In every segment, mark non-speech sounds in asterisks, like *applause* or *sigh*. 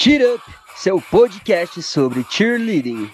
Cheer Up, seu podcast sobre cheerleading.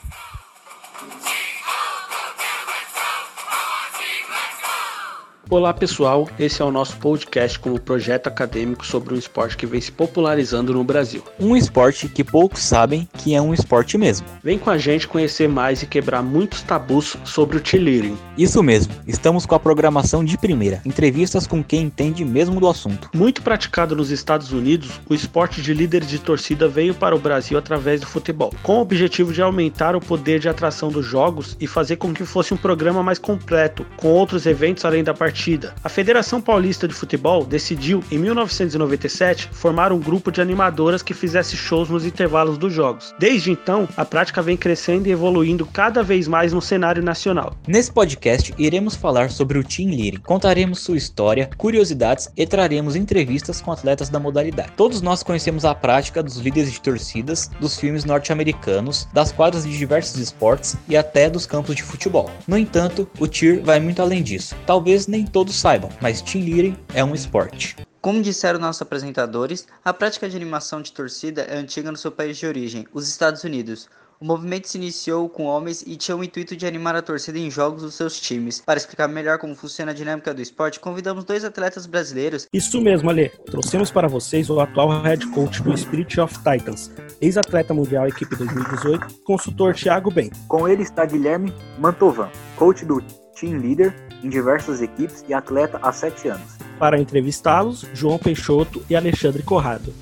Olá pessoal, esse é o nosso podcast como projeto acadêmico sobre um esporte que vem se popularizando no Brasil. Um esporte que poucos sabem que é um esporte mesmo. Vem com a gente conhecer mais e quebrar muitos tabus sobre o cheerleading. Isso mesmo, estamos com a programação de primeira, entrevistas com quem entende mesmo do assunto. Muito praticado nos Estados Unidos, o esporte de líder de torcida veio para o Brasil através do futebol, com o objetivo de aumentar o poder de atração dos jogos e fazer com que fosse um programa mais completo, com outros eventos além da partida partida. A Federação Paulista de Futebol decidiu, em 1997, formar um grupo de animadoras que fizesse shows nos intervalos dos jogos. Desde então, a prática vem crescendo e evoluindo cada vez mais no cenário nacional. Nesse podcast, iremos falar sobre o Team Leading, contaremos sua história, curiosidades e traremos entrevistas com atletas da modalidade. Todos nós conhecemos a prática dos líderes de torcidas, dos filmes norte-americanos, das quadras de diversos esportes e até dos campos de futebol. No entanto, o Cheer vai muito além disso. Talvez nem todos saibam, mas Team Leading é um esporte. Como disseram nossos apresentadores, a prática de animação de torcida é antiga no seu país de origem, os Estados Unidos. O movimento se iniciou com homens e tinha o intuito de animar a torcida em jogos dos seus times. Para explicar melhor como funciona a dinâmica do esporte, convidamos dois atletas brasileiros. Isso mesmo, Ale. Trouxemos para vocês o atual head coach do Spirit of Titans, ex-atleta mundial equipe 2018, consultor Thiago Ben. Com ele está Guilherme Mantovan, coach do Team Leader em diversas equipes e atleta há sete anos. Para entrevistá-los, João Peixoto e Alexandre Corrado.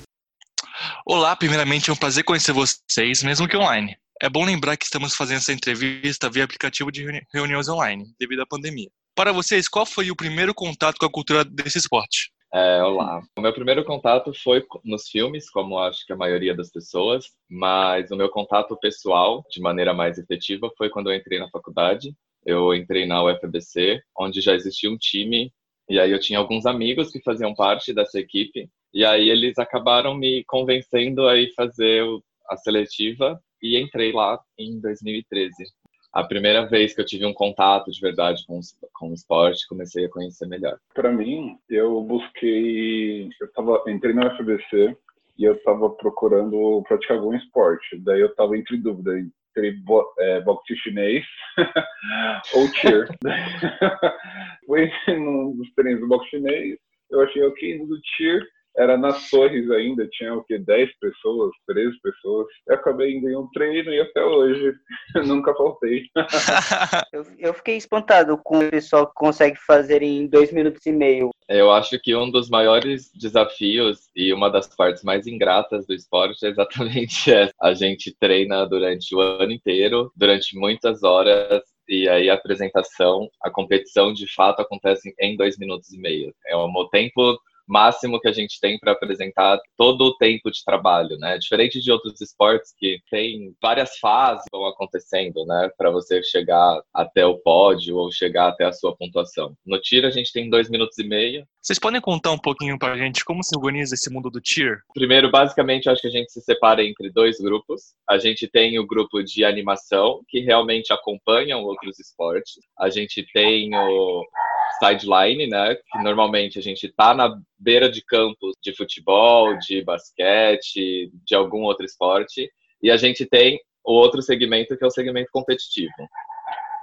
Olá, primeiramente é um prazer conhecer vocês, mesmo que online. É bom lembrar que estamos fazendo essa entrevista via aplicativo de reuniões online, devido à pandemia. Para vocês, qual foi o primeiro contato com a cultura desse esporte? É, olá. O meu primeiro contato foi nos filmes, como acho que a maioria das pessoas, mas o meu contato pessoal, de maneira mais efetiva, foi quando eu entrei na faculdade eu entrei na UFBC, onde já existia um time, e aí eu tinha alguns amigos que faziam parte dessa equipe, e aí eles acabaram me convencendo a ir fazer a seletiva, e entrei lá em 2013. A primeira vez que eu tive um contato de verdade com, com o esporte, comecei a conhecer melhor. Para mim, eu busquei, eu tava, entrei na UFBC e eu estava procurando praticar algum esporte. Daí eu estava entre dúvida entre bo, é, boxe chinês ou cheer. Foi num dos treinos do boxe chinês, eu achei ok, no do cheer era nas torres ainda, tinha o que, 10 pessoas, 13 pessoas. Eu acabei indo em um treino e até hoje *laughs* nunca faltei. *laughs* eu, eu, fiquei espantado com o pessoal que consegue fazer em dois minutos e meio. Eu acho que um dos maiores desafios e uma das partes mais ingratas do esporte é exatamente *laughs* essa. A gente treina durante o ano inteiro, durante muitas horas, e aí a apresentação, a competição de fato acontece em dois minutos e meio. É o tempo máximo que a gente tem para apresentar todo o tempo de trabalho, né? Diferente de outros esportes que tem várias fases vão acontecendo, né? Para você chegar até o pódio ou chegar até a sua pontuação. No tiro a gente tem dois minutos e meio. Vocês podem contar um pouquinho para a gente como se organiza esse mundo do tier? Primeiro, basicamente, eu acho que a gente se separa entre dois grupos. A gente tem o grupo de animação, que realmente acompanham outros esportes. A gente tem o sideline, né? Que normalmente a gente tá na beira de campos de futebol, de basquete, de algum outro esporte, e a gente tem o outro segmento que é o segmento competitivo.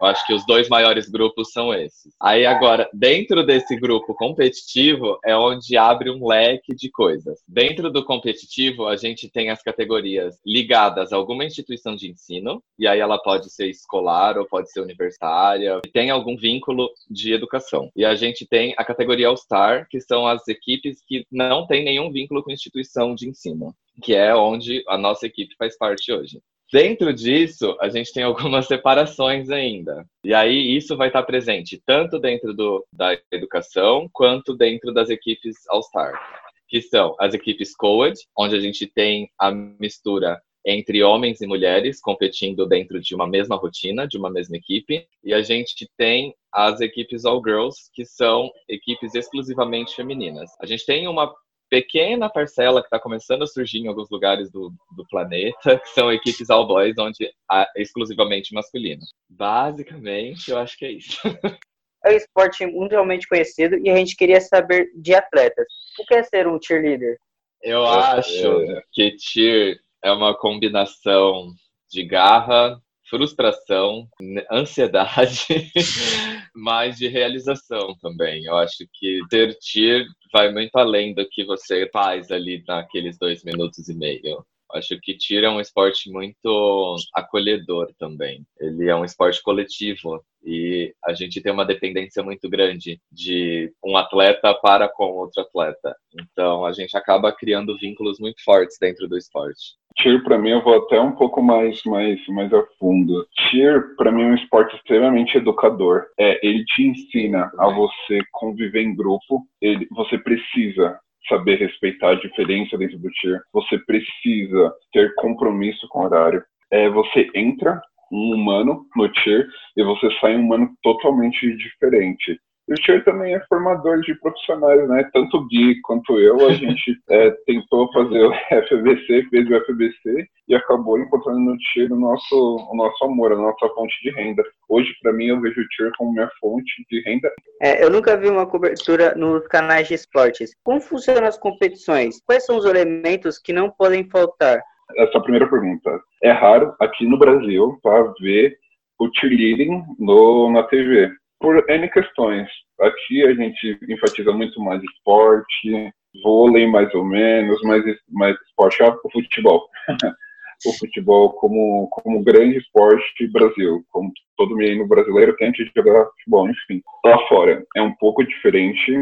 Eu acho que os dois maiores grupos são esses. Aí agora, dentro desse grupo competitivo é onde abre um leque de coisas. Dentro do competitivo, a gente tem as categorias ligadas a alguma instituição de ensino, e aí ela pode ser escolar ou pode ser universitária, tem algum vínculo de educação. E a gente tem a categoria All-Star, que são as equipes que não têm nenhum vínculo com instituição de ensino, que é onde a nossa equipe faz parte hoje. Dentro disso, a gente tem algumas *laughs* separações ainda. E aí isso vai estar presente tanto dentro do, da educação quanto dentro das equipes All-Star, que são as equipes COED, onde a gente tem a mistura entre homens e mulheres competindo dentro de uma mesma rotina, de uma mesma equipe, e a gente tem as equipes All Girls, que são equipes exclusivamente femininas. A gente tem uma pequena parcela que está começando a surgir em alguns lugares do, do planeta, *laughs* que são equipes all boys, onde é exclusivamente masculino. Basicamente, eu acho que é isso. *laughs* É um esporte mundialmente conhecido e a gente queria saber de atletas. O que é ser um cheerleader? Eu acho que cheer é uma combinação de garra, frustração, ansiedade, *laughs* mas de realização também. Eu acho que cheer vai muito além do que você faz ali naqueles dois minutos e meio. Acho que tira é um esporte muito acolhedor também. Ele é um esporte coletivo e a gente tem uma dependência muito grande de um atleta para com outro atleta. Então a gente acaba criando vínculos muito fortes dentro do esporte. Cheer para mim eu vou até um pouco mais mais mais a fundo. Cheer para mim é um esporte extremamente educador. É, ele te ensina a você conviver em grupo. Ele, você precisa saber respeitar a diferença dentro do tier. Você precisa ter compromisso com o horário. É, você entra um humano no tier e você sai um humano totalmente diferente. E o Tier também é formador de profissionais, né? Tanto o Gui quanto eu, a gente *laughs* é, tentou fazer o FBC, fez o FBC e acabou encontrando no Tier o nosso, o nosso amor, a nossa fonte de renda. Hoje, para mim, eu vejo o Tier como minha fonte de renda. É, eu nunca vi uma cobertura nos canais de esportes. Como funcionam as competições? Quais são os elementos que não podem faltar? Essa é primeira pergunta. É raro aqui no Brasil para ver o cheerleading no, na TV por N questões. Aqui a gente enfatiza muito mais esporte, vôlei mais ou menos, mais, mais esporte o futebol. *laughs* o futebol como, como grande esporte Brasil, como todo menino brasileiro tem que jogar futebol, enfim. Lá fora é um pouco diferente,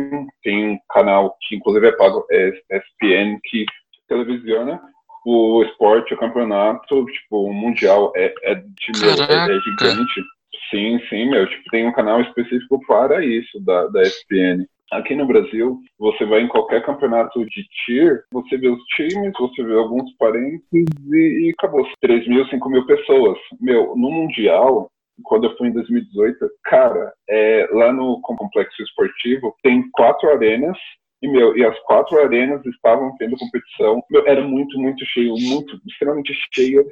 tem um canal que inclusive é pago, é ESPN, que televisiona o esporte, o campeonato, tipo, o mundial é, é, de, é, é gigante. Sim, sim, meu. Tipo, tem um canal específico para isso da, da ESPN. Aqui no Brasil, você vai em qualquer campeonato de tier, você vê os times, você vê alguns parentes e, e acabou. 3 mil, 5 mil pessoas. Meu, no Mundial, quando eu fui em 2018, cara, é, lá no complexo esportivo, tem quatro arenas e, meu, e as quatro arenas estavam tendo competição. Meu, era muito, muito cheio, muito, extremamente cheio.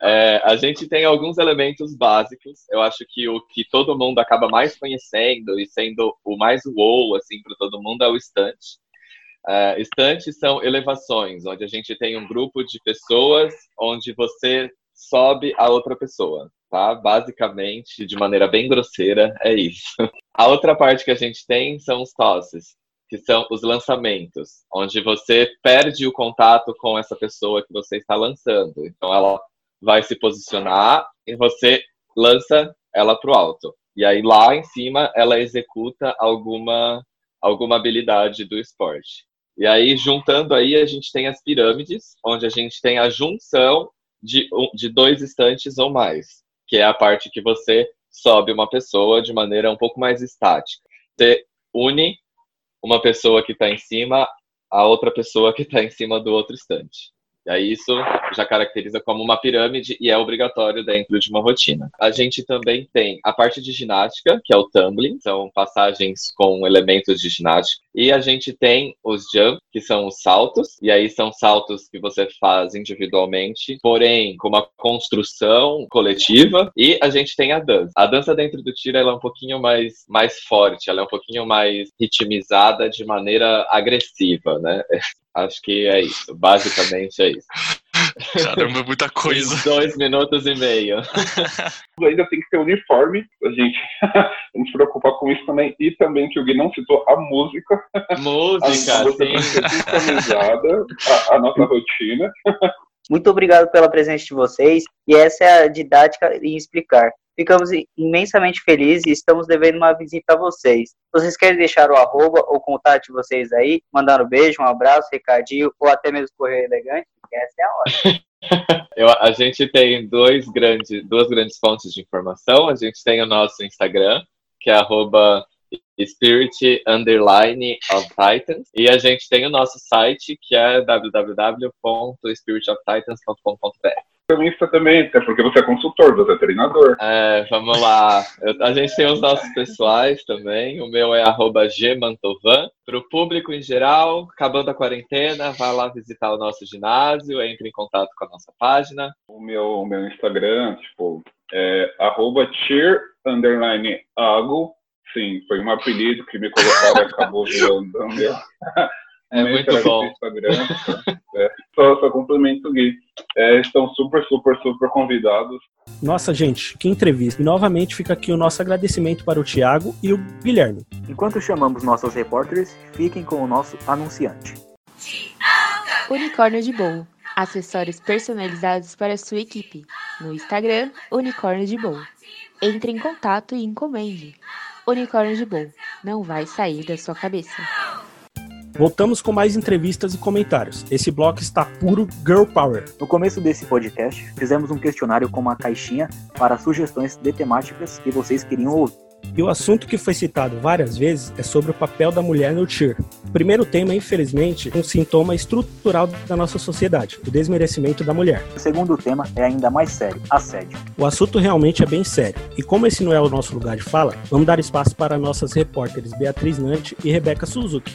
É, a gente tem alguns elementos básicos. Eu acho que o que todo mundo acaba mais conhecendo e sendo o mais wow assim para todo mundo é o estante. É, estantes são elevações, onde a gente tem um grupo de pessoas, onde você sobe a outra pessoa, tá? Basicamente, de maneira bem grosseira, é isso. A outra parte que a gente tem são os tosses, que são os lançamentos, onde você perde o contato com essa pessoa que você está lançando. Então, ela vai se posicionar e você lança ela para o alto. E aí lá em cima ela executa alguma alguma habilidade do esporte. E aí juntando aí a gente tem as pirâmides, onde a gente tem a junção de, de dois estantes ou mais, que é a parte que você sobe uma pessoa de maneira um pouco mais estática. Você une uma pessoa que está em cima a outra pessoa que está em cima do outro estante. E aí isso já caracteriza como uma pirâmide e é obrigatório dentro de uma rotina. A gente também tem a parte de ginástica, que é o tumbling, são passagens com elementos de ginástica. E a gente tem os jump, que são os saltos, e aí são saltos que você faz individualmente, porém com uma construção coletiva. E a gente tem a dança. A dança dentro do tiro ela é um pouquinho mais, mais forte, ela é um pouquinho mais ritmizada de maneira agressiva, né? *laughs* Acho que é isso. Basicamente é isso. Caramba, muita coisa. Dois minutos e meio. *laughs* Ainda tem que ter uniforme, a gente *laughs* não se preocupar com isso também. E também que o Gui não citou a música. Música, a música sim. A, a nossa rotina. Muito obrigado pela presença de vocês. E essa é a didática em explicar. Ficamos imensamente felizes e estamos devendo uma visita a vocês. Vocês querem deixar o arroba ou contato de vocês aí, mandando um beijo, um abraço, recadinho ou até mesmo correio elegante? Essa é a hora. *laughs* Eu, a gente tem dois grandes, duas grandes fontes de informação. A gente tem o nosso Instagram, que é arroba Spirit Underline of Titans. E a gente tem o nosso site, que é www.spiritoftitans.com.br economista também, até porque você é consultor, você é treinador. É, vamos lá. Eu, a gente tem os nossos pessoais também. O meu é gmantovan. Para o público em geral, acabando a quarentena, vá lá visitar o nosso ginásio, entre em contato com a nossa página. O meu, o meu Instagram, tipo, é arroba cheer underline ago. Sim, foi um apelido que me colocaram e acabou virando *laughs* É muito bom. Instagram, é, só, só complemento o Gui. É, super, super, super convidados. Nossa, gente, que entrevista. E novamente fica aqui o nosso agradecimento para o Tiago e o Guilherme. Enquanto chamamos nossos repórteres, fiquem com o nosso anunciante. Unicórnio de Bowl. Acessórios personalizados para sua equipe. No Instagram, Unicórnio de Bowl. Entre em contato e encomende. Unicórnio de Bowl. Não vai sair da sua cabeça. Voltamos com mais entrevistas e comentários. Esse bloco está puro Girl Power. No começo desse podcast, fizemos um questionário com uma caixinha para sugestões de temáticas que vocês queriam ouvir. E o assunto que foi citado várias vezes é sobre o papel da mulher no cheer. O primeiro tema, infelizmente, é um sintoma estrutural da nossa sociedade, o desmerecimento da mulher. O segundo tema é ainda mais sério, assédio. O assunto realmente é bem sério. E como esse não é o nosso lugar de fala, vamos dar espaço para nossas repórteres Beatriz Nante e Rebeca Suzuki.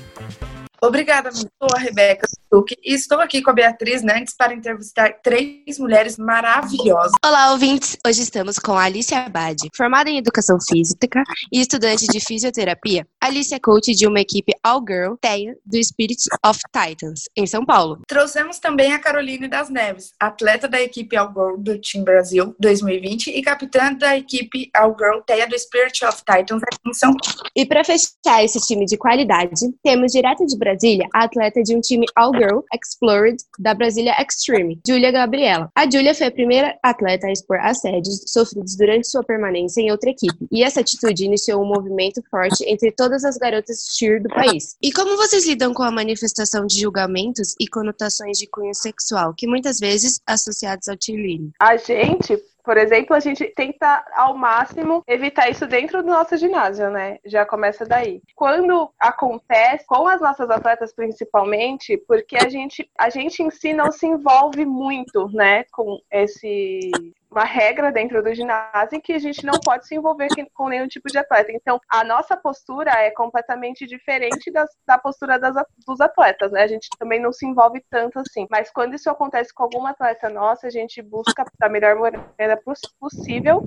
Obrigada, sou a Rebeca Suzuki e estou aqui com a Beatriz Nantes para entrevistar três mulheres maravilhosas. Olá, ouvintes! Hoje estamos com a Alice Abad, formada em Educação Física e estudante de Fisioterapia. Alice é coach de uma equipe All Girl, TEA, do Spirit of Titans, em São Paulo. Trouxemos também a Caroline das Neves, atleta da equipe All Girl do Team Brasil 2020 e capitã da equipe All Girl TEA do Spirit of Titans aqui em São Paulo. E para fechar esse time de qualidade, temos direto de Brasília a atleta de um time All Girl Explored da Brasília Extreme, Julia Gabriela. A Julia foi a primeira atleta a expor assédios sofridos durante sua permanência em outra equipe, e essa atitude iniciou um movimento forte entre todas as garotas cheer do país. E como vocês lidam com a manifestação de julgamentos e conotações de cunho sexual, que muitas vezes associados ao cheerleading? A gente por exemplo, a gente tenta ao máximo evitar isso dentro do nosso ginásio, né? Já começa daí. Quando acontece com as nossas atletas principalmente, porque a gente a gente em si não se envolve muito, né, com esse uma regra dentro do ginásio que a gente não pode se envolver com nenhum tipo de atleta. Então, a nossa postura é completamente diferente das, da postura das, dos atletas, né? A gente também não se envolve tanto assim. Mas quando isso acontece com alguma atleta nossa, a gente busca da melhor maneira possível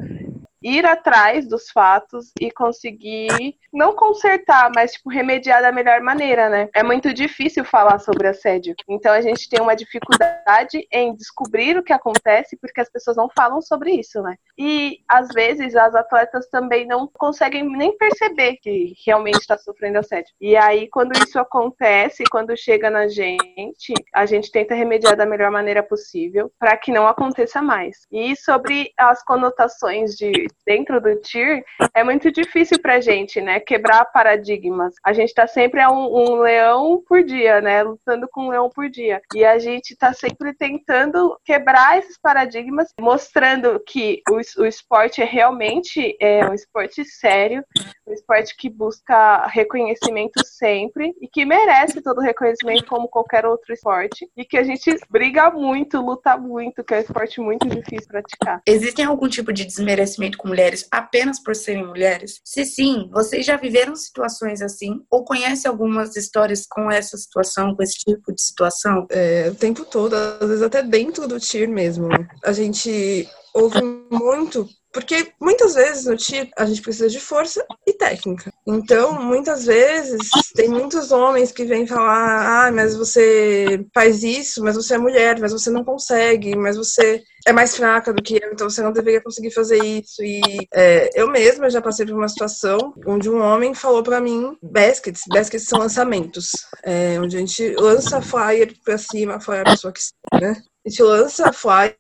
ir atrás dos fatos e conseguir não consertar, mas tipo remediar da melhor maneira, né? É muito difícil falar sobre assédio. Então a gente tem uma dificuldade em descobrir o que acontece porque as pessoas não falam sobre isso, né? E às vezes as atletas também não conseguem nem perceber que realmente está sofrendo assédio. E aí quando isso acontece, quando chega na gente, a gente tenta remediar da melhor maneira possível para que não aconteça mais. E sobre as conotações de dentro do TIR, é muito difícil pra gente, né? Quebrar paradigmas. A gente tá sempre a um, um, leão por dia, né? Lutando com um leão por dia. E a gente tá sempre tentando quebrar esses paradigmas, mostrando que o, o esporte é realmente é um esporte sério, um esporte que busca reconhecimento sempre e que merece todo o reconhecimento como qualquer outro esporte. E que a gente briga muito, luta muito, que é um esporte muito difícil praticar. Existem algum tipo de desmerecimento com mulheres apenas por serem mulheres? Se sim, vocês já viveram situações assim? Ou conhecem algumas histórias com essa situação, com esse tipo de situação? É, o tempo todo, às vezes até dentro do TIR mesmo. A gente ouve muito porque muitas vezes no tiro a gente precisa de força e técnica. Então, muitas vezes tem muitos homens que vêm falar: ah, mas você faz isso, mas você é mulher, mas você não consegue, mas você é mais fraca do que eu, então você não deveria conseguir fazer isso. E é, eu mesma já passei por uma situação onde um homem falou para mim: baskets, baskets são lançamentos, é, onde a gente lança flyer pra cima, flyer a pessoa que né? A gente lança flyer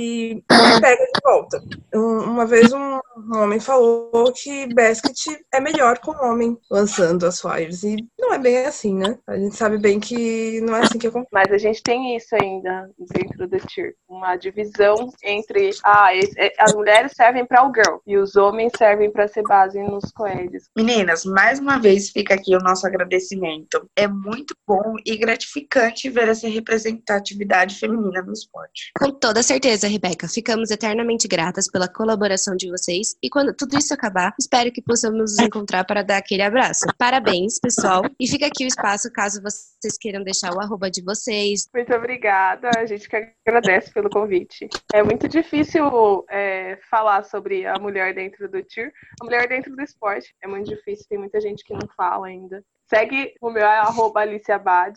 e pega de volta. Uma vez um, homem falou que basket é melhor com o homem lançando as flyers. E não é bem assim, né? A gente sabe bem que não é assim que acontece. Mas a gente tem isso ainda dentro do tier. Uma divisão entre ah, as mulheres servem para o girl e os homens servem para ser base nos coédios. Meninas, mais uma vez fica aqui o nosso agradecimento. É muito bom e gratificante ver essa representatividade feminina no esporte. Com toda certeza, Rebeca. Ficamos eternamente gratas pela colaboração de vocês e quando tudo isso acabar, espero que possamos nos encontrar para dar aquele abraço. Parabéns, pessoal. E fica aqui o espaço caso vocês queiram deixar o arroba de vocês. Muito obrigada. A gente que agradece pelo convite. É muito difícil é, falar sobre a mulher dentro do TIR, a mulher dentro do esporte. É muito difícil, tem muita gente que não fala ainda. Segue o meu arroba Alice Abad.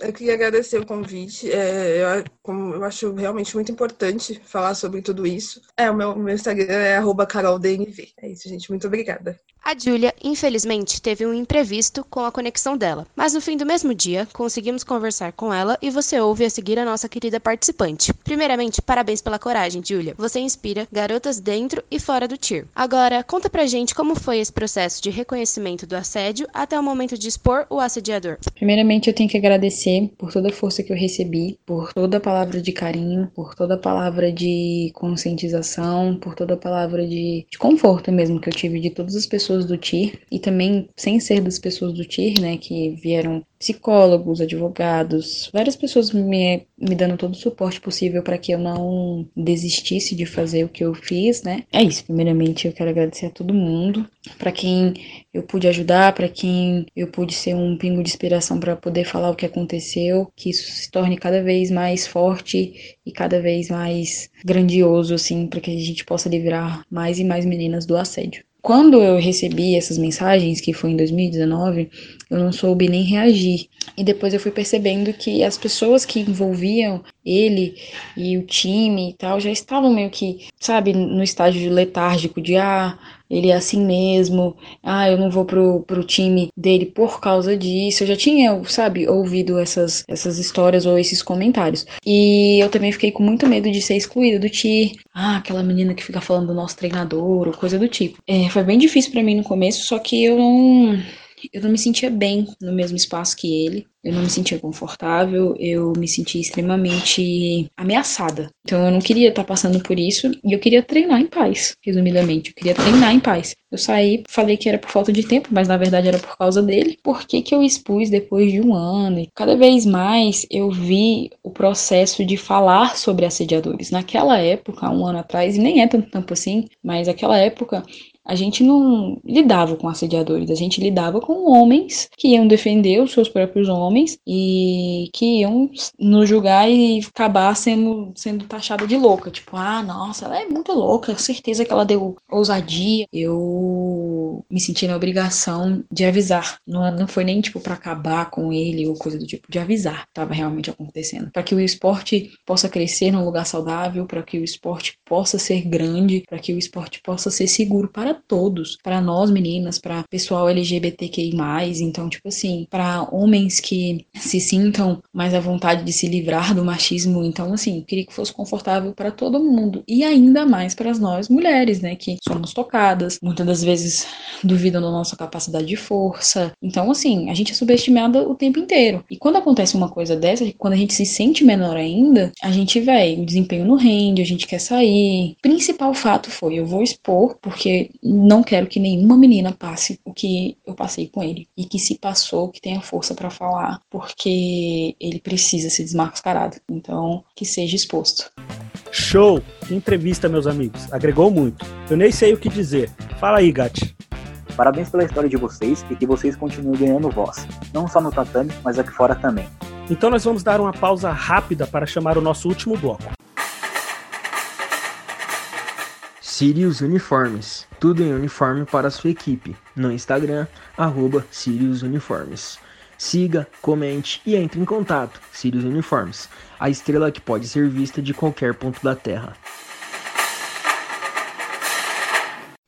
Eu queria agradecer o convite. É, eu, como, eu acho realmente muito importante falar sobre tudo isso. É, o meu, meu Instagram é caroldnv. É isso, gente. Muito obrigada. A Julia, infelizmente, teve um imprevisto com a conexão dela, mas no fim do mesmo dia, conseguimos conversar com ela e você ouve a seguir a nossa querida participante. Primeiramente, parabéns pela coragem, Julia. Você inspira garotas dentro e fora do TIR. Agora, conta pra gente como foi esse processo de reconhecimento do assédio até o momento de expor o assediador. Primeiramente, eu tenho que agradecer por toda a força que eu recebi, por toda a palavra de carinho, por toda a palavra de conscientização, por toda a palavra de, de conforto mesmo que eu tive de todas as pessoas do TIR e também sem ser das pessoas do TIR, né, que vieram psicólogos, advogados, várias pessoas me, me dando todo o suporte possível para que eu não desistisse de fazer o que eu fiz, né? É isso. Primeiramente, eu quero agradecer a todo mundo, para quem eu pude ajudar, para quem eu pude ser um pingo de inspiração para poder falar o que aconteceu, que isso se torne cada vez mais forte e cada vez mais grandioso, assim, para que a gente possa livrar mais e mais meninas do assédio. Quando eu recebi essas mensagens, que foi em 2019, eu não soube nem reagir. E depois eu fui percebendo que as pessoas que envolviam ele e o time e tal já estavam meio que, sabe, no estágio letárgico de ah, ele é assim mesmo, ah, eu não vou pro, pro time dele por causa disso. Eu já tinha, sabe, ouvido essas, essas histórias ou esses comentários. E eu também fiquei com muito medo de ser excluída do TI. Ah, aquela menina que fica falando do nosso treinador ou coisa do tipo. É, foi bem difícil para mim no começo, só que eu não eu não me sentia bem no mesmo espaço que ele, eu não me sentia confortável, eu me sentia extremamente ameaçada. Então eu não queria estar passando por isso e eu queria treinar em paz, resumidamente. Eu queria treinar em paz. Eu saí, falei que era por falta de tempo, mas na verdade era por causa dele. Por que, que eu expus depois de um ano? E cada vez mais eu vi o processo de falar sobre assediadores. Naquela época, um ano atrás, e nem é tanto tempo assim, mas naquela época a gente não lidava com assediadores, a gente lidava com homens que iam defender os seus próprios homens e que iam nos julgar e acabar sendo, sendo taxada de louca. Tipo, ah, nossa, ela é muito louca, certeza que ela deu ousadia. Eu me senti na obrigação de avisar. Não, não foi nem, tipo, para acabar com ele ou coisa do tipo, de avisar que estava realmente acontecendo. Para que o esporte possa crescer num lugar saudável, para que o esporte possa ser grande, para que o esporte possa ser seguro para para todos, para nós meninas, para pessoal LGBTQI+, então tipo assim, para homens que se sintam mais à vontade de se livrar do machismo, então assim, queria que fosse confortável para todo mundo e ainda mais para nós mulheres, né, que somos tocadas, muitas das vezes duvidam da nossa capacidade de força. Então assim, a gente é subestimada o tempo inteiro. E quando acontece uma coisa dessa, quando a gente se sente menor ainda, a gente, velho, o desempenho não rende, a gente quer sair. O principal fato foi, eu vou expor porque não quero que nenhuma menina passe o que eu passei com ele. E que se passou, que tenha força para falar, porque ele precisa ser desmascarado. Então, que seja exposto. Show! Que entrevista, meus amigos. Agregou muito. Eu nem sei o que dizer. Fala aí, Gatti. Parabéns pela história de vocês e que vocês continuem ganhando voz. Não só no tatame, mas aqui fora também. Então nós vamos dar uma pausa rápida para chamar o nosso último bloco. Sirius Uniformes. Tudo em uniforme para sua equipe. No Instagram, arroba Sirius Uniformes. Siga, comente e entre em contato. Sirius Uniformes. A estrela que pode ser vista de qualquer ponto da Terra.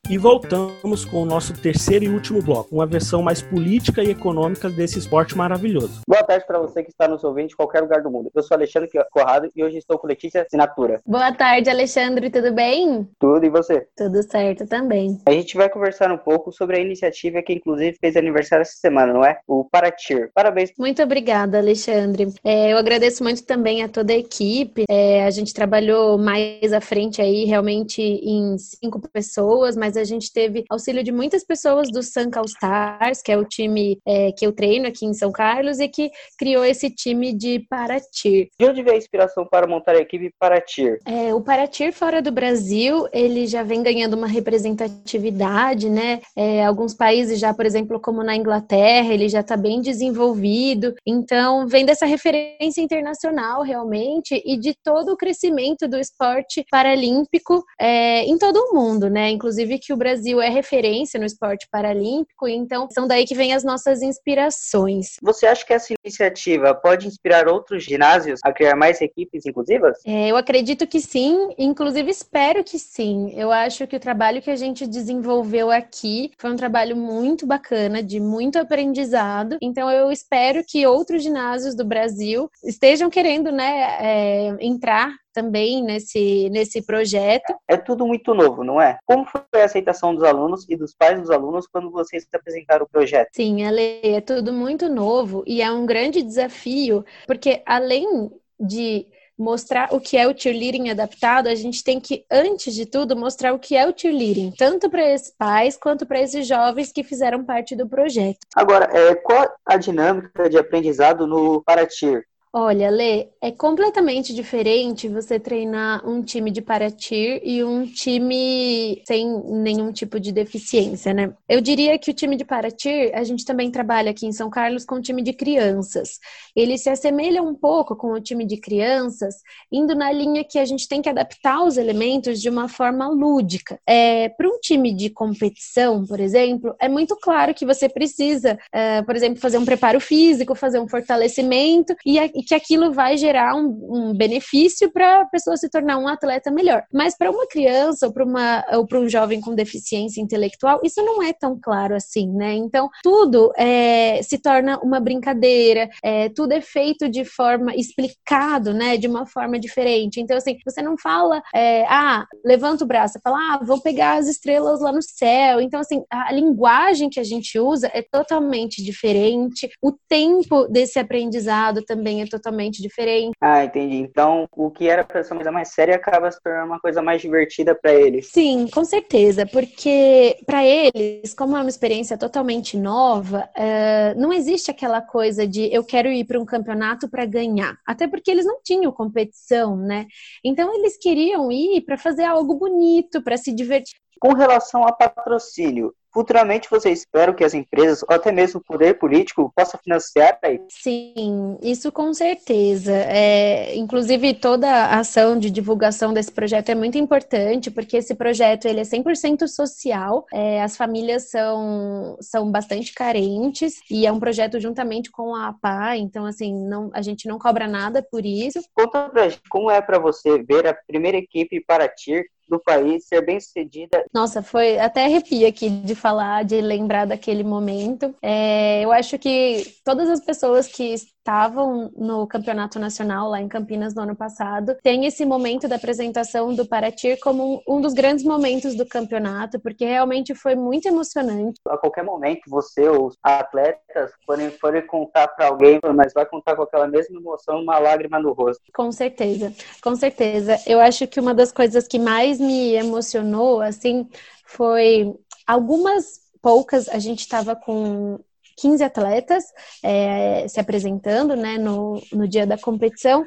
E voltamos com o nosso terceiro e último bloco, uma versão mais política e econômica desse esporte maravilhoso. Boa tarde para você que está nos ouvindo de qualquer lugar do mundo. Eu sou Alexandre Corrado e hoje estou com Letícia Assinatura. Boa tarde, Alexandre, tudo bem? Tudo, e você? Tudo certo também. A gente vai conversar um pouco sobre a iniciativa que inclusive fez aniversário essa semana, não é? O Paratir. Parabéns. Muito obrigada, Alexandre. É, eu agradeço muito também a toda a equipe. É, a gente trabalhou mais à frente aí, realmente em cinco pessoas, mas a gente teve auxílio de muitas pessoas do Sanca All Stars, que é o time é, que eu treino aqui em São Carlos e que criou esse time de Paratir. De onde veio a inspiração para montar a equipe Paratir? É, o Paratir fora do Brasil, ele já vem ganhando uma representatividade, né? É, alguns países já, por exemplo, como na Inglaterra, ele já está bem desenvolvido. Então, vem dessa referência internacional realmente e de todo o crescimento do esporte paralímpico é, em todo o mundo, né? Inclusive que o Brasil é referência no esporte paralímpico, então são daí que vem as nossas inspirações. Você acha que essa iniciativa pode inspirar outros ginásios a criar mais equipes inclusivas? É, eu acredito que sim, inclusive espero que sim. Eu acho que o trabalho que a gente desenvolveu aqui foi um trabalho muito bacana, de muito aprendizado. Então eu espero que outros ginásios do Brasil estejam querendo, né, é, entrar também nesse, nesse projeto. É tudo muito novo, não é? Como foi a aceitação dos alunos e dos pais dos alunos quando vocês apresentaram o projeto? Sim, Ale, é tudo muito novo e é um grande desafio, porque além de mostrar o que é o cheerleading adaptado, a gente tem que, antes de tudo, mostrar o que é o cheerleading, tanto para esses pais quanto para esses jovens que fizeram parte do projeto. Agora, é, qual a dinâmica de aprendizado no Paratir? Olha, Lê, é completamente diferente você treinar um time de paratir e um time sem nenhum tipo de deficiência, né? Eu diria que o time de paratir, a gente também trabalha aqui em São Carlos com o time de crianças. Ele se assemelha um pouco com o time de crianças, indo na linha que a gente tem que adaptar os elementos de uma forma lúdica. É, Para um time de competição, por exemplo, é muito claro que você precisa, é, por exemplo, fazer um preparo físico, fazer um fortalecimento e que aquilo vai gerar um, um benefício para a pessoa se tornar um atleta melhor. Mas para uma criança ou para uma ou para um jovem com deficiência intelectual, isso não é tão claro assim, né? Então tudo é, se torna uma brincadeira, é, tudo é feito de forma explicado, né? De uma forma diferente. Então assim, você não fala, é, ah, levanta o braço, fala, ah, vou pegar as estrelas lá no céu. Então assim, a linguagem que a gente usa é totalmente diferente. O tempo desse aprendizado também é totalmente diferente. Ah, entendi. Então, o que era para ser uma coisa mais séria acaba se tornando uma coisa mais divertida para eles. Sim, com certeza, porque para eles, como é uma experiência totalmente nova, uh, não existe aquela coisa de eu quero ir para um campeonato para ganhar, até porque eles não tinham competição, né? Então eles queriam ir para fazer algo bonito, para se divertir. Com relação a patrocínio, futuramente você espera que as empresas, ou até mesmo o poder político, possa financiar aí? Sim, isso com certeza. É, inclusive, toda a ação de divulgação desse projeto é muito importante, porque esse projeto ele é 100% social, é, as famílias são, são bastante carentes, e é um projeto juntamente com a APA, então, assim, não, a gente não cobra nada por isso. Conta pra gente como é para você ver a primeira equipe para TIR do país ser bem sucedida. Nossa, foi até arrepia aqui de falar, de lembrar daquele momento. É, eu acho que todas as pessoas que estavam no campeonato nacional lá em Campinas no ano passado têm esse momento da apresentação do Paratir como um, um dos grandes momentos do campeonato, porque realmente foi muito emocionante. A qualquer momento, você os atletas forem, forem contar para alguém, mas vai contar com aquela mesma emoção, uma lágrima no rosto. Com certeza, com certeza. Eu acho que uma das coisas que mais me emocionou, assim, foi algumas poucas, a gente estava com 15 atletas é, se apresentando né, no, no dia da competição.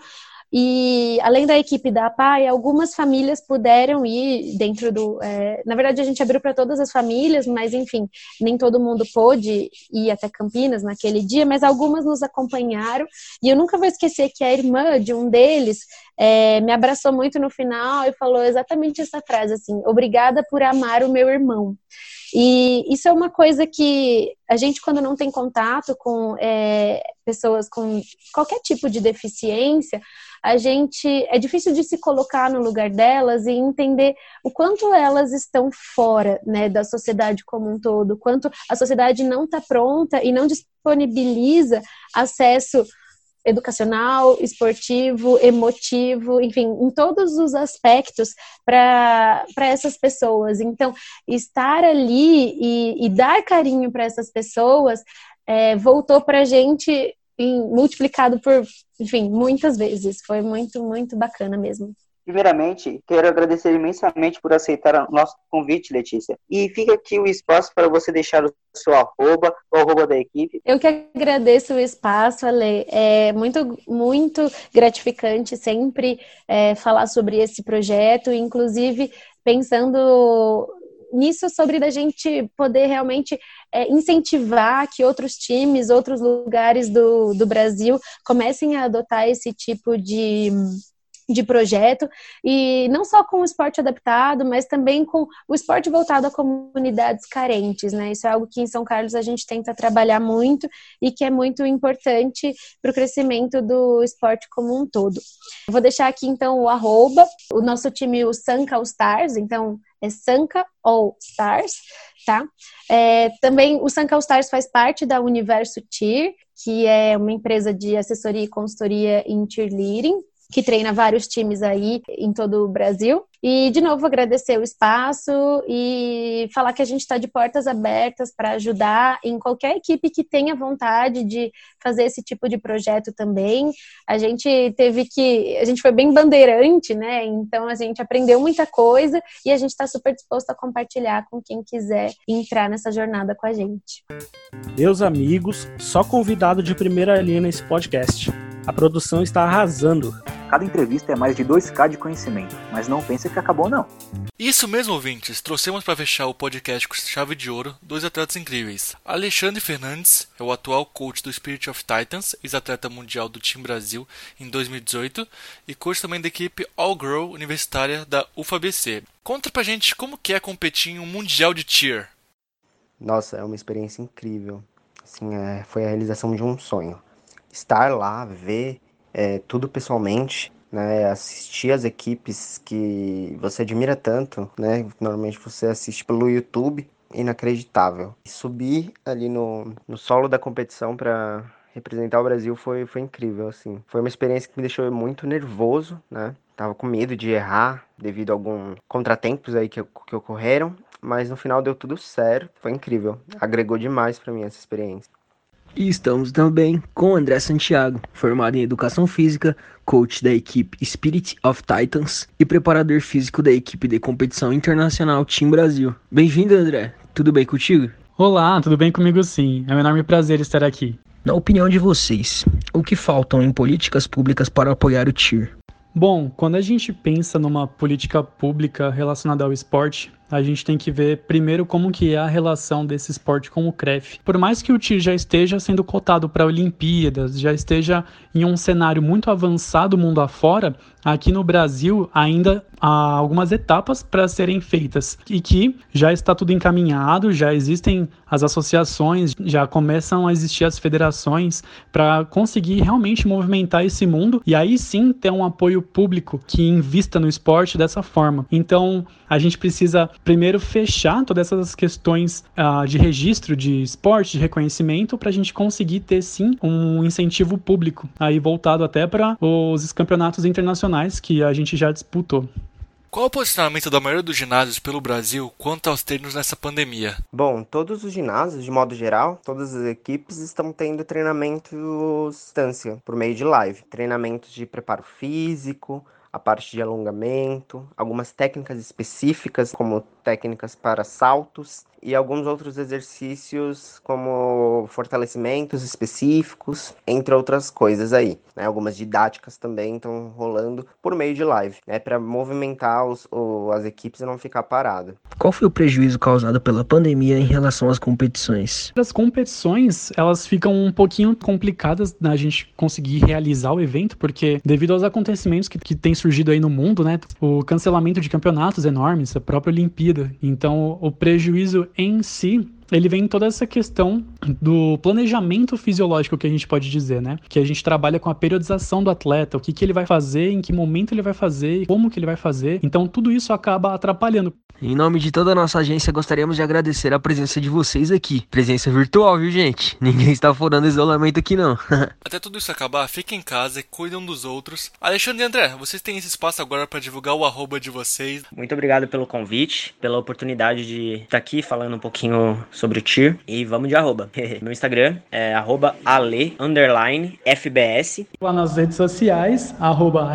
E além da equipe da PAI, algumas famílias puderam ir dentro do. É, na verdade, a gente abriu para todas as famílias, mas enfim, nem todo mundo pôde ir até Campinas naquele dia, mas algumas nos acompanharam. E eu nunca vou esquecer que a irmã de um deles é, me abraçou muito no final e falou exatamente essa frase assim: obrigada por amar o meu irmão. E isso é uma coisa que a gente, quando não tem contato com é, pessoas com qualquer tipo de deficiência, a gente é difícil de se colocar no lugar delas e entender o quanto elas estão fora né, da sociedade como um todo, quanto a sociedade não está pronta e não disponibiliza acesso educacional, esportivo, emotivo, enfim, em todos os aspectos para essas pessoas. Então, estar ali e, e dar carinho para essas pessoas é, voltou para a gente em, multiplicado por, enfim, muitas vezes. Foi muito, muito bacana mesmo. Primeiramente, quero agradecer imensamente por aceitar o nosso convite, Letícia. E fica aqui o espaço para você deixar o seu arroba, o arroba da equipe. Eu que agradeço o espaço, Ale. É muito, muito gratificante sempre é, falar sobre esse projeto, inclusive pensando nisso sobre da gente poder realmente é, incentivar que outros times, outros lugares do, do Brasil comecem a adotar esse tipo de de projeto, e não só com o esporte adaptado, mas também com o esporte voltado a comunidades carentes, né? Isso é algo que em São Carlos a gente tenta trabalhar muito e que é muito importante para o crescimento do esporte como um todo. vou deixar aqui então o arroba, o nosso time, o Sanka All Stars, então é Sanka All Stars, tá? É, também o Sanka All Stars faz parte da Universo Tier, que é uma empresa de assessoria e consultoria em cheerleading, que treina vários times aí em todo o Brasil. E, de novo, agradecer o espaço e falar que a gente está de portas abertas para ajudar em qualquer equipe que tenha vontade de fazer esse tipo de projeto também. A gente teve que. A gente foi bem bandeirante, né? Então, a gente aprendeu muita coisa e a gente está super disposto a compartilhar com quem quiser entrar nessa jornada com a gente. Meus amigos, só convidado de primeira linha nesse podcast. A produção está arrasando. Cada entrevista é mais de 2k de conhecimento, mas não pense que acabou não. Isso mesmo, ouvintes. Trouxemos para fechar o podcast com chave de ouro dois atletas incríveis. Alexandre Fernandes é o atual coach do Spirit of Titans, ex-atleta mundial do Team Brasil em 2018 e coach também da equipe All Girl universitária da UFABC. Conta pra gente como que é competir em um mundial de tier. Nossa, é uma experiência incrível. Assim, é, foi a realização de um sonho. Estar lá, ver é, tudo pessoalmente, né, assistir as equipes que você admira tanto, né, normalmente você assiste pelo YouTube, inacreditável. Subir ali no, no solo da competição para representar o Brasil foi, foi incrível, assim. Foi uma experiência que me deixou muito nervoso, né, tava com medo de errar devido a alguns contratempos aí que, que ocorreram, mas no final deu tudo certo, foi incrível, agregou demais para mim essa experiência. E estamos também com André Santiago, formado em Educação Física, coach da equipe Spirit of Titans e preparador físico da equipe de competição internacional Team Brasil. Bem-vindo, André. Tudo bem contigo? Olá, tudo bem comigo sim. É um enorme prazer estar aqui. Na opinião de vocês, o que faltam em políticas públicas para apoiar o TIR? Bom, quando a gente pensa numa política pública relacionada ao esporte, a gente tem que ver primeiro como que é a relação desse esporte com o CREF. Por mais que o TIR já esteja sendo cotado para Olimpíadas, já esteja em um cenário muito avançado mundo afora, aqui no Brasil ainda há algumas etapas para serem feitas e que já está tudo encaminhado, já existem as associações, já começam a existir as federações para conseguir realmente movimentar esse mundo e aí sim ter um apoio público que invista no esporte dessa forma. Então, a gente precisa primeiro fechar todas essas questões uh, de registro de esporte, de reconhecimento, para a gente conseguir ter sim um incentivo público, aí voltado até para os campeonatos internacionais que a gente já disputou. Qual o posicionamento da maioria dos ginásios pelo Brasil quanto aos treinos nessa pandemia? Bom, todos os ginásios, de modo geral, todas as equipes estão tendo treinamento distância por meio de live, treinamentos de preparo físico, a parte de alongamento, algumas técnicas específicas, como técnicas para saltos e alguns outros exercícios como fortalecimentos específicos, entre outras coisas aí. Né? Algumas didáticas também estão rolando por meio de live, né? para movimentar os, o, as equipes e não ficar parado. Qual foi o prejuízo causado pela pandemia em relação às competições? As competições elas ficam um pouquinho complicadas na gente conseguir realizar o evento, porque devido aos acontecimentos que, que têm surgido aí no mundo, né? O cancelamento de campeonatos enormes, a própria Olimpíada. Então, o prejuízo em si ele vem toda essa questão do planejamento fisiológico que a gente pode dizer, né? Que a gente trabalha com a periodização do atleta, o que, que ele vai fazer, em que momento ele vai fazer, como que ele vai fazer. Então tudo isso acaba atrapalhando. Em nome de toda a nossa agência, gostaríamos de agradecer a presença de vocês aqui. Presença virtual, viu, gente? *laughs* Ninguém está furando isolamento aqui, não. *laughs* Até tudo isso acabar, fiquem em casa e cuidem dos outros. Alexandre e André, vocês têm esse espaço agora para divulgar o arroba de vocês. Muito obrigado pelo convite, pela oportunidade de estar aqui falando um pouquinho sobre o TIR. E vamos de arroba. *laughs* Meu Instagram é arroba ale, underline, fbs. Lá nas redes sociais, arroba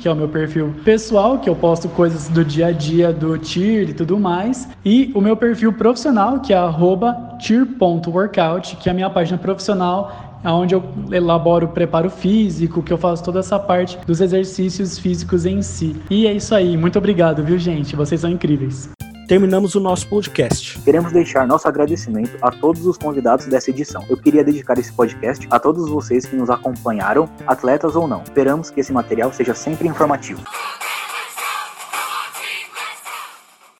que é o meu perfil pessoal, que eu posto coisas do dia a dia do TIR e tudo mais. E o meu perfil profissional, que é @tir.workout, que é a minha página profissional, onde eu elaboro o preparo físico, que eu faço toda essa parte dos exercícios físicos em si. E é isso aí. Muito obrigado, viu, gente? Vocês são incríveis. Terminamos o nosso podcast. Queremos deixar nosso agradecimento a todos os convidados dessa edição. Eu queria dedicar esse podcast a todos vocês que nos acompanharam, atletas ou não. Esperamos que esse material seja sempre informativo.